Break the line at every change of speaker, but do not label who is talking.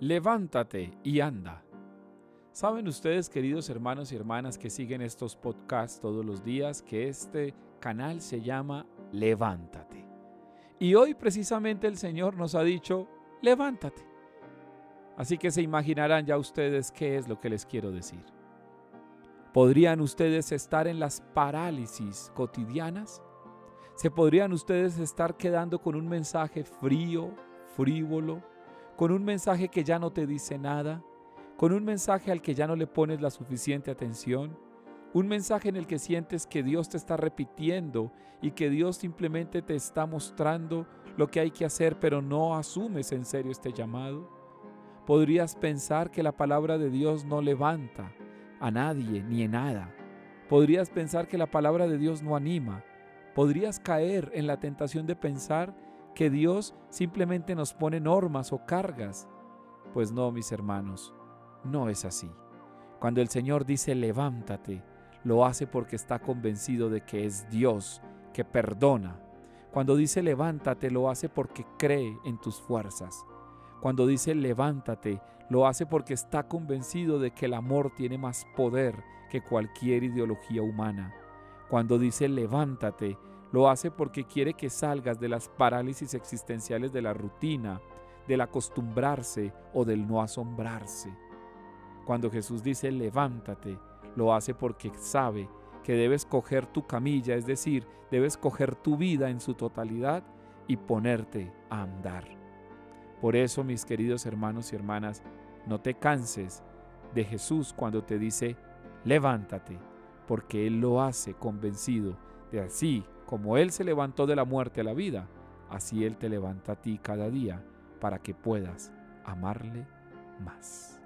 levántate y anda. Saben ustedes, queridos hermanos y hermanas que siguen estos podcasts todos los días, que este canal se llama Levántate. Y hoy precisamente el Señor nos ha dicho, levántate. Así que se imaginarán ya ustedes qué es lo que les quiero decir. ¿Podrían ustedes estar en las parálisis cotidianas? ¿Se podrían ustedes estar quedando con un mensaje frío, frívolo, con un mensaje que ya no te dice nada, con un mensaje al que ya no le pones la suficiente atención, un mensaje en el que sientes que Dios te está repitiendo y que Dios simplemente te está mostrando lo que hay que hacer, pero no asumes en serio este llamado. Podrías pensar que la palabra de Dios no levanta a nadie ni en nada. Podrías pensar que la palabra de Dios no anima. Podrías caer en la tentación de pensar que Dios simplemente nos pone normas o cargas. Pues no, mis hermanos, no es así. Cuando el Señor dice levántate, lo hace porque está convencido de que es Dios que perdona. Cuando dice levántate, lo hace porque cree en tus fuerzas. Cuando dice levántate, lo hace porque está convencido de que el amor tiene más poder que cualquier ideología humana. Cuando dice levántate, lo hace porque quiere que salgas de las parálisis existenciales de la rutina, del acostumbrarse o del no asombrarse. Cuando Jesús dice levántate, lo hace porque sabe que debes coger tu camilla, es decir, debes coger tu vida en su totalidad y ponerte a andar. Por eso, mis queridos hermanos y hermanas, no te canses de Jesús cuando te dice, levántate, porque Él lo hace convencido de así como Él se levantó de la muerte a la vida, así Él te levanta a ti cada día para que puedas amarle más.